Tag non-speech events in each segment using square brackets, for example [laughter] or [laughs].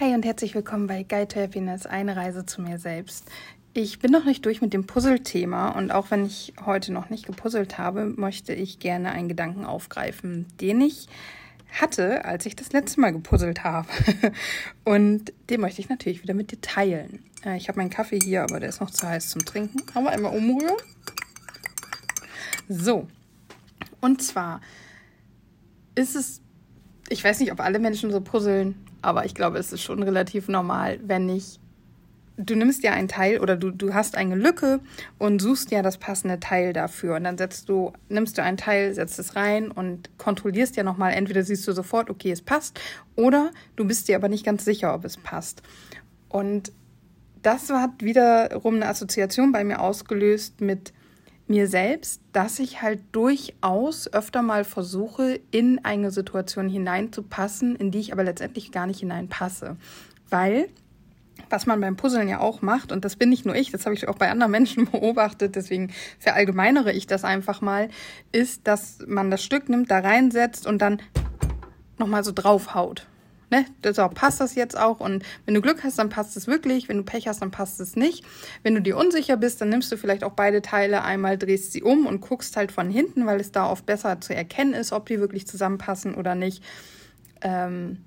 Hi und herzlich willkommen bei Guide to Happiness, eine Reise zu mir selbst. Ich bin noch nicht durch mit dem Puzzle-Thema und auch wenn ich heute noch nicht gepuzzelt habe, möchte ich gerne einen Gedanken aufgreifen, den ich hatte, als ich das letzte Mal gepuzzelt habe. [laughs] Und den möchte ich natürlich wieder mit dir teilen. Äh, ich habe meinen Kaffee hier, aber der ist noch zu heiß zum Trinken. Aber einmal umrühren. So. Und zwar ist es, ich weiß nicht, ob alle Menschen so puzzeln, aber ich glaube, es ist schon relativ normal, wenn ich du nimmst ja ein Teil oder du, du hast eine Lücke und suchst ja das passende Teil dafür. Und dann setzt du, nimmst du ein Teil, setzt es rein und kontrollierst ja nochmal, entweder siehst du sofort, okay, es passt, oder du bist dir aber nicht ganz sicher, ob es passt. Und das hat wiederum eine Assoziation bei mir ausgelöst mit mir selbst, dass ich halt durchaus öfter mal versuche, in eine Situation hineinzupassen, in die ich aber letztendlich gar nicht hineinpasse. Weil, was man beim Puzzeln ja auch macht, und das bin nicht nur ich, das habe ich auch bei anderen Menschen [laughs] beobachtet, deswegen verallgemeinere ich das einfach mal, ist, dass man das Stück nimmt, da reinsetzt und dann nochmal so draufhaut ne, auch, passt das jetzt auch? Und wenn du Glück hast, dann passt es wirklich. Wenn du Pech hast, dann passt es nicht. Wenn du dir unsicher bist, dann nimmst du vielleicht auch beide Teile einmal, drehst sie um und guckst halt von hinten, weil es da oft besser zu erkennen ist, ob die wirklich zusammenpassen oder nicht. Ähm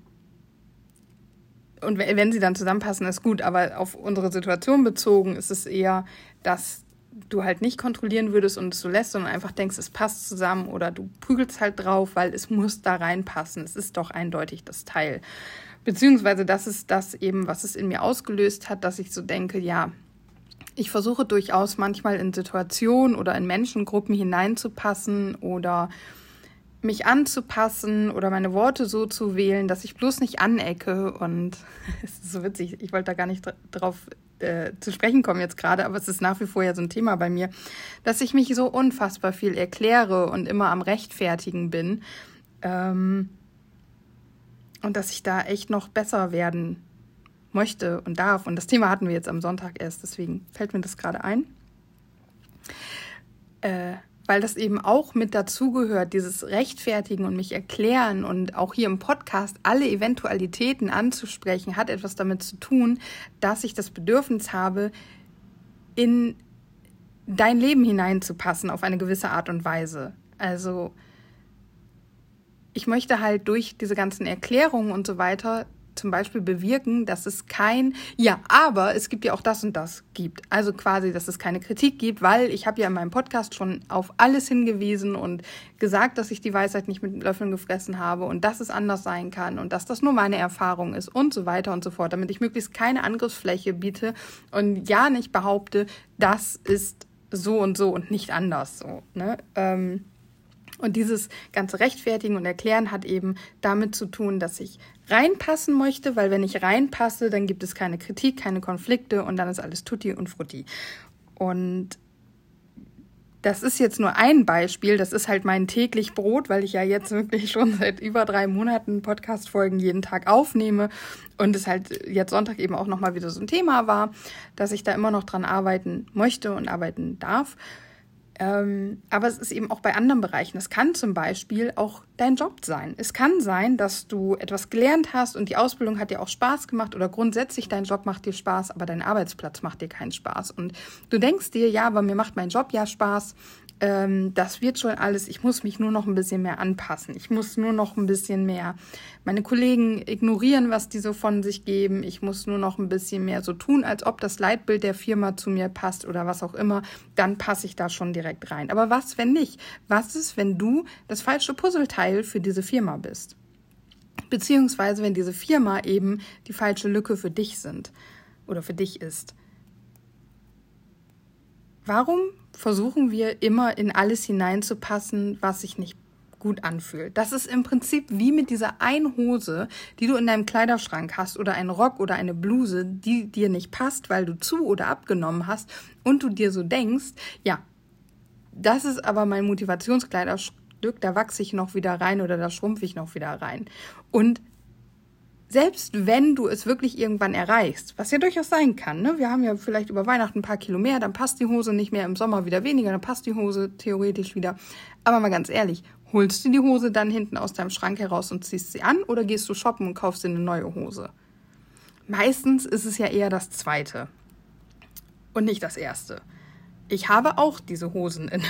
und wenn sie dann zusammenpassen, ist gut. Aber auf unsere Situation bezogen ist es eher, dass du halt nicht kontrollieren würdest und es so lässt, sondern einfach denkst, es passt zusammen oder du prügelst halt drauf, weil es muss da reinpassen. Es ist doch eindeutig das Teil. Beziehungsweise das ist das eben, was es in mir ausgelöst hat, dass ich so denke, ja, ich versuche durchaus manchmal in Situationen oder in Menschengruppen hineinzupassen oder mich anzupassen oder meine Worte so zu wählen, dass ich bloß nicht anecke. Und [laughs] es ist so witzig, ich wollte da gar nicht drauf äh, zu sprechen kommen jetzt gerade, aber es ist nach wie vor ja so ein Thema bei mir, dass ich mich so unfassbar viel erkläre und immer am Rechtfertigen bin. Ähm, und dass ich da echt noch besser werden möchte und darf. Und das Thema hatten wir jetzt am Sonntag erst, deswegen fällt mir das gerade ein. Äh, weil das eben auch mit dazugehört, dieses Rechtfertigen und mich erklären und auch hier im Podcast alle Eventualitäten anzusprechen, hat etwas damit zu tun, dass ich das Bedürfnis habe, in dein Leben hineinzupassen auf eine gewisse Art und Weise. Also ich möchte halt durch diese ganzen Erklärungen und so weiter zum Beispiel bewirken, dass es kein Ja, aber es gibt ja auch das und das gibt. Also quasi, dass es keine Kritik gibt, weil ich habe ja in meinem Podcast schon auf alles hingewiesen und gesagt, dass ich die Weisheit nicht mit Löffeln gefressen habe und dass es anders sein kann und dass das nur meine Erfahrung ist und so weiter und so fort, damit ich möglichst keine Angriffsfläche biete und ja nicht behaupte, das ist so und so und nicht anders so. Ne? Ähm, und dieses ganze Rechtfertigen und Erklären hat eben damit zu tun, dass ich reinpassen möchte, weil wenn ich reinpasse, dann gibt es keine Kritik, keine Konflikte und dann ist alles tutti und frutti. Und das ist jetzt nur ein Beispiel, das ist halt mein täglich Brot, weil ich ja jetzt wirklich schon [laughs] seit über drei Monaten Podcast-Folgen jeden Tag aufnehme und es halt jetzt Sonntag eben auch nochmal wieder so ein Thema war, dass ich da immer noch dran arbeiten möchte und arbeiten darf. Ähm, aber es ist eben auch bei anderen Bereichen. Es kann zum Beispiel auch dein Job sein. Es kann sein, dass du etwas gelernt hast und die Ausbildung hat dir auch Spaß gemacht oder grundsätzlich dein Job macht dir Spaß, aber dein Arbeitsplatz macht dir keinen Spaß. Und du denkst dir, ja, aber mir macht mein Job ja Spaß ähm, das wird schon alles, ich muss mich nur noch ein bisschen mehr anpassen. Ich muss nur noch ein bisschen mehr meine Kollegen ignorieren, was die so von sich geben. Ich muss nur noch ein bisschen mehr so tun, als ob das Leitbild der Firma zu mir passt oder was auch immer. Dann passe ich da schon direkt rein. Aber was, wenn nicht? Was ist, wenn du das falsche Puzzleteil für diese Firma bist? Beziehungsweise, wenn diese Firma eben die falsche Lücke für dich sind oder für dich ist. Warum versuchen wir immer in alles hineinzupassen, was sich nicht gut anfühlt. Das ist im Prinzip wie mit dieser einen Hose, die du in deinem Kleiderschrank hast oder ein Rock oder eine Bluse, die dir nicht passt, weil du zu oder abgenommen hast und du dir so denkst, ja, das ist aber mein Motivationskleiderstück, da wachse ich noch wieder rein oder da schrumpfe ich noch wieder rein. Und selbst wenn du es wirklich irgendwann erreichst, was ja durchaus sein kann, ne? wir haben ja vielleicht über Weihnachten ein paar Kilo mehr, dann passt die Hose nicht mehr, im Sommer wieder weniger, dann passt die Hose theoretisch wieder. Aber mal ganz ehrlich, holst du die Hose dann hinten aus deinem Schrank heraus und ziehst sie an oder gehst du shoppen und kaufst dir eine neue Hose? Meistens ist es ja eher das Zweite und nicht das Erste. Ich habe auch diese Hosen in,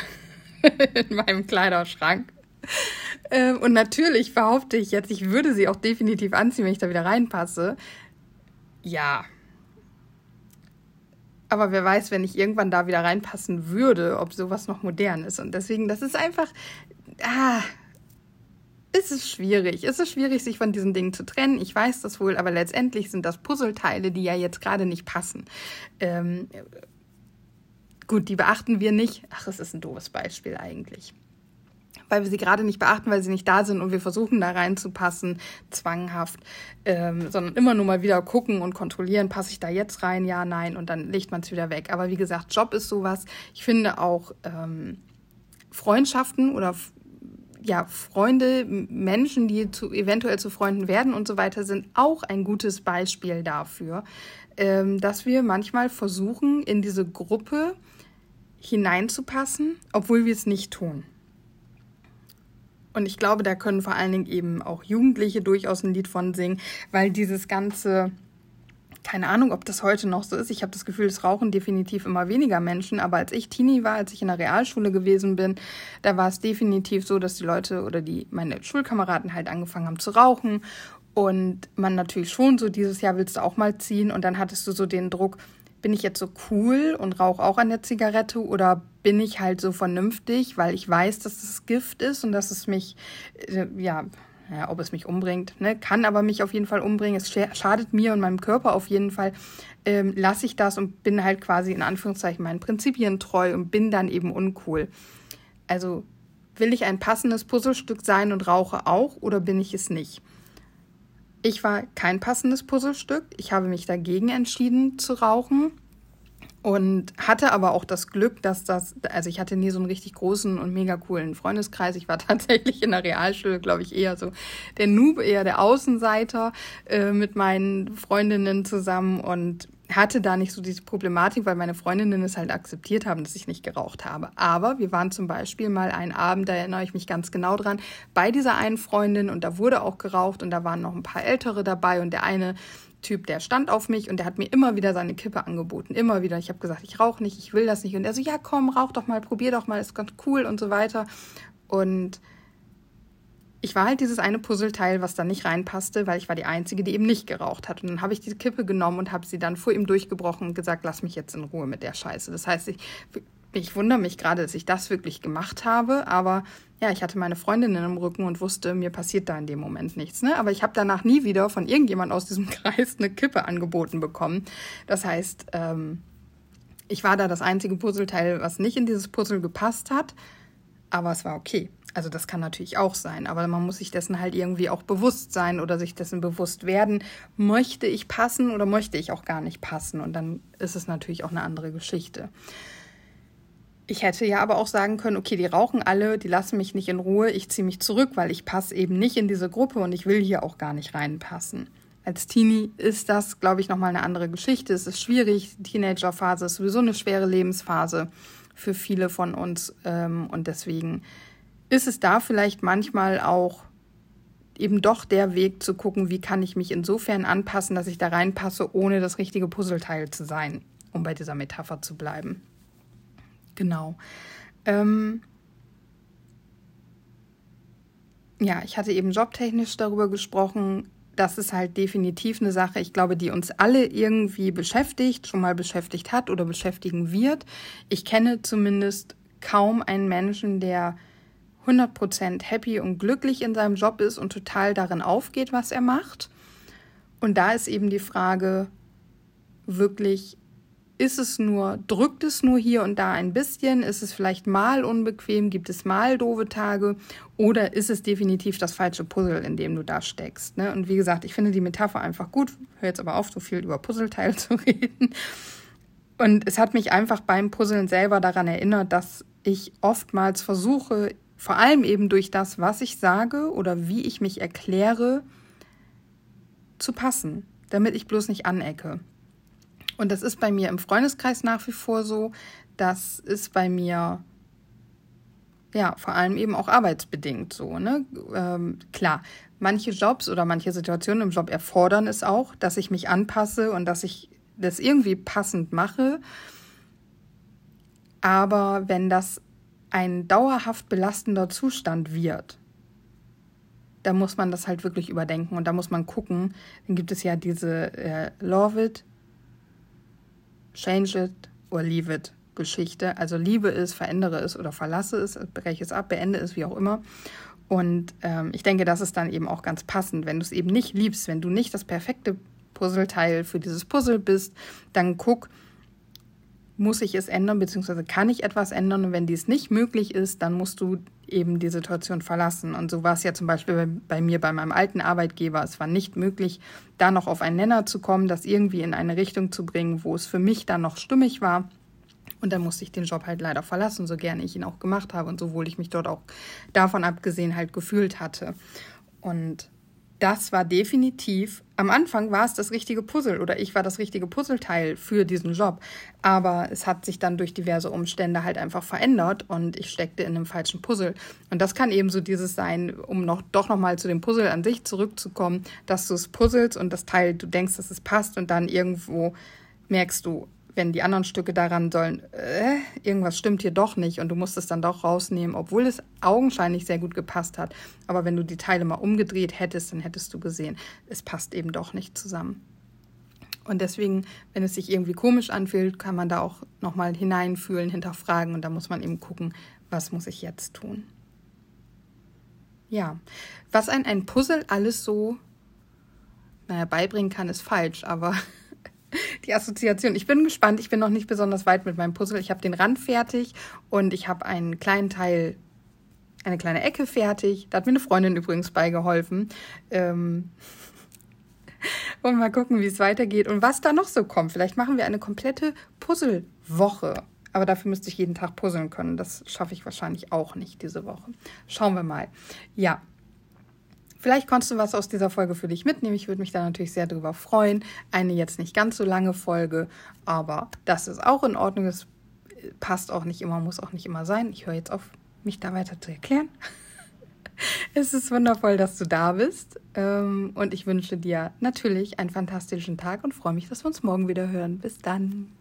[laughs] in meinem Kleiderschrank. Ähm, und natürlich behaupte ich jetzt, ich würde sie auch definitiv anziehen, wenn ich da wieder reinpasse. Ja. Aber wer weiß, wenn ich irgendwann da wieder reinpassen würde, ob sowas noch modern ist. Und deswegen, das ist einfach. Ah, es ist schwierig. Es ist schwierig, sich von diesen Dingen zu trennen. Ich weiß das wohl, aber letztendlich sind das Puzzleteile, die ja jetzt gerade nicht passen. Ähm, gut, die beachten wir nicht. Ach, es ist ein doofes Beispiel eigentlich weil wir sie gerade nicht beachten, weil sie nicht da sind und wir versuchen da reinzupassen, zwanghaft, ähm, sondern immer nur mal wieder gucken und kontrollieren, passe ich da jetzt rein, ja, nein, und dann legt man es wieder weg. Aber wie gesagt, Job ist sowas. Ich finde auch ähm, Freundschaften oder ja, Freunde, Menschen, die zu, eventuell zu Freunden werden und so weiter, sind auch ein gutes Beispiel dafür, ähm, dass wir manchmal versuchen, in diese Gruppe hineinzupassen, obwohl wir es nicht tun. Und ich glaube, da können vor allen Dingen eben auch Jugendliche durchaus ein Lied von singen, weil dieses ganze, keine Ahnung, ob das heute noch so ist. Ich habe das Gefühl, es rauchen definitiv immer weniger Menschen. Aber als ich Teenie war, als ich in der Realschule gewesen bin, da war es definitiv so, dass die Leute oder die meine Schulkameraden halt angefangen haben zu rauchen. Und man natürlich schon so dieses Jahr willst du auch mal ziehen. Und dann hattest du so den Druck, bin ich jetzt so cool und rauche auch an der Zigarette oder bin ich halt so vernünftig, weil ich weiß, dass es Gift ist und dass es mich, äh, ja, ja, ob es mich umbringt, ne, kann aber mich auf jeden Fall umbringen. Es schadet mir und meinem Körper auf jeden Fall. Ähm, lasse ich das und bin halt quasi in Anführungszeichen meinen Prinzipien treu und bin dann eben uncool. Also will ich ein passendes Puzzlestück sein und rauche auch oder bin ich es nicht? Ich war kein passendes Puzzlestück. Ich habe mich dagegen entschieden zu rauchen und hatte aber auch das Glück, dass das, also ich hatte nie so einen richtig großen und mega coolen Freundeskreis. Ich war [laughs] tatsächlich in der Realschule, glaube ich, eher so der Noob, eher der Außenseiter äh, mit meinen Freundinnen zusammen und hatte da nicht so diese Problematik, weil meine Freundinnen es halt akzeptiert haben, dass ich nicht geraucht habe. Aber wir waren zum Beispiel mal einen Abend, da erinnere ich mich ganz genau dran, bei dieser einen Freundin und da wurde auch geraucht und da waren noch ein paar Ältere dabei und der eine Typ, der stand auf mich und der hat mir immer wieder seine Kippe angeboten. Immer wieder. Ich habe gesagt, ich rauche nicht, ich will das nicht. Und er so, ja, komm, rauch doch mal, probier doch mal, ist ganz cool und so weiter. Und ich war halt dieses eine Puzzleteil, was da nicht reinpasste, weil ich war die Einzige, die eben nicht geraucht hat. Und dann habe ich diese Kippe genommen und habe sie dann vor ihm durchgebrochen und gesagt, lass mich jetzt in Ruhe mit der Scheiße. Das heißt, ich, ich wundere mich gerade, dass ich das wirklich gemacht habe, aber ja, ich hatte meine Freundin im Rücken und wusste, mir passiert da in dem Moment nichts. Ne? Aber ich habe danach nie wieder von irgendjemand aus diesem [laughs] Kreis eine Kippe angeboten bekommen. Das heißt, ähm, ich war da das einzige Puzzleteil, was nicht in dieses Puzzle gepasst hat, aber es war okay. Also das kann natürlich auch sein, aber man muss sich dessen halt irgendwie auch bewusst sein oder sich dessen bewusst werden, möchte ich passen oder möchte ich auch gar nicht passen und dann ist es natürlich auch eine andere Geschichte. Ich hätte ja aber auch sagen können, okay, die rauchen alle, die lassen mich nicht in Ruhe, ich ziehe mich zurück, weil ich passe eben nicht in diese Gruppe und ich will hier auch gar nicht reinpassen. Als Teenie ist das, glaube ich, nochmal eine andere Geschichte. Es ist schwierig, Teenagerphase ist sowieso eine schwere Lebensphase für viele von uns ähm, und deswegen ist es da vielleicht manchmal auch eben doch der Weg zu gucken, wie kann ich mich insofern anpassen, dass ich da reinpasse, ohne das richtige Puzzleteil zu sein, um bei dieser Metapher zu bleiben. Genau. Ähm ja, ich hatte eben jobtechnisch darüber gesprochen. Das ist halt definitiv eine Sache, ich glaube, die uns alle irgendwie beschäftigt, schon mal beschäftigt hat oder beschäftigen wird. Ich kenne zumindest kaum einen Menschen, der 100% happy und glücklich in seinem Job ist und total darin aufgeht, was er macht. Und da ist eben die Frage, wirklich, ist es nur, drückt es nur hier und da ein bisschen? Ist es vielleicht mal unbequem? Gibt es mal doofe Tage? Oder ist es definitiv das falsche Puzzle, in dem du da steckst? Ne? Und wie gesagt, ich finde die Metapher einfach gut. Hör jetzt aber auf, so viel über Puzzleteile [laughs] zu reden. Und es hat mich einfach beim Puzzeln selber daran erinnert, dass ich oftmals versuche, vor allem eben durch das, was ich sage oder wie ich mich erkläre, zu passen, damit ich bloß nicht anecke. Und das ist bei mir im Freundeskreis nach wie vor so. Das ist bei mir ja vor allem eben auch arbeitsbedingt so. Ne? Ähm, klar, manche Jobs oder manche Situationen im Job erfordern es auch, dass ich mich anpasse und dass ich das irgendwie passend mache. Aber wenn das ein dauerhaft belastender Zustand wird, da muss man das halt wirklich überdenken und da muss man gucken. Dann gibt es ja diese äh, Love it, change it or leave it Geschichte. Also liebe es, verändere es oder verlasse es, breche es ab, beende es, wie auch immer. Und ähm, ich denke, das ist dann eben auch ganz passend. Wenn du es eben nicht liebst, wenn du nicht das perfekte Puzzleteil für dieses Puzzle bist, dann guck, muss ich es ändern, beziehungsweise kann ich etwas ändern? Und wenn dies nicht möglich ist, dann musst du eben die Situation verlassen. Und so war es ja zum Beispiel bei, bei, mir, bei meinem alten Arbeitgeber. Es war nicht möglich, da noch auf einen Nenner zu kommen, das irgendwie in eine Richtung zu bringen, wo es für mich dann noch stimmig war. Und dann musste ich den Job halt leider verlassen, so gerne ich ihn auch gemacht habe und so wohl ich mich dort auch davon abgesehen halt gefühlt hatte. Und das war definitiv, am Anfang war es das richtige Puzzle oder ich war das richtige Puzzleteil für diesen Job. Aber es hat sich dann durch diverse Umstände halt einfach verändert und ich steckte in einem falschen Puzzle. Und das kann eben so dieses sein, um noch doch nochmal zu dem Puzzle an sich zurückzukommen, dass du es puzzelst und das Teil, du denkst, dass es passt und dann irgendwo merkst du, wenn die anderen Stücke daran sollen, äh, irgendwas stimmt hier doch nicht und du musst es dann doch rausnehmen, obwohl es augenscheinlich sehr gut gepasst hat. Aber wenn du die Teile mal umgedreht hättest, dann hättest du gesehen, es passt eben doch nicht zusammen. Und deswegen, wenn es sich irgendwie komisch anfühlt, kann man da auch nochmal hineinfühlen, hinterfragen und da muss man eben gucken, was muss ich jetzt tun. Ja, was ein, ein Puzzle alles so, naja, beibringen kann, ist falsch, aber [laughs] die Assoziation. Ich bin gespannt. Ich bin noch nicht besonders weit mit meinem Puzzle. Ich habe den Rand fertig und ich habe einen kleinen Teil, eine kleine Ecke fertig. Da hat mir eine Freundin übrigens beigeholfen. Ähm [laughs] und mal gucken, wie es weitergeht und was da noch so kommt. Vielleicht machen wir eine komplette Puzzlewoche. Aber dafür müsste ich jeden Tag puzzeln können. Das schaffe ich wahrscheinlich auch nicht diese Woche. Schauen wir mal. Ja, Vielleicht konntest du was aus dieser Folge für dich mitnehmen. Ich würde mich da natürlich sehr drüber freuen. Eine jetzt nicht ganz so lange Folge, aber das ist auch in Ordnung. Das passt auch nicht immer, muss auch nicht immer sein. Ich höre jetzt auf, mich da weiter zu erklären. [laughs] Es ist wundervoll, dass du da bist. Ähm, und ich wünsche dir natürlich einen fantastischen Tag und freue mich, dass wir uns morgen wieder hören. Bis dann.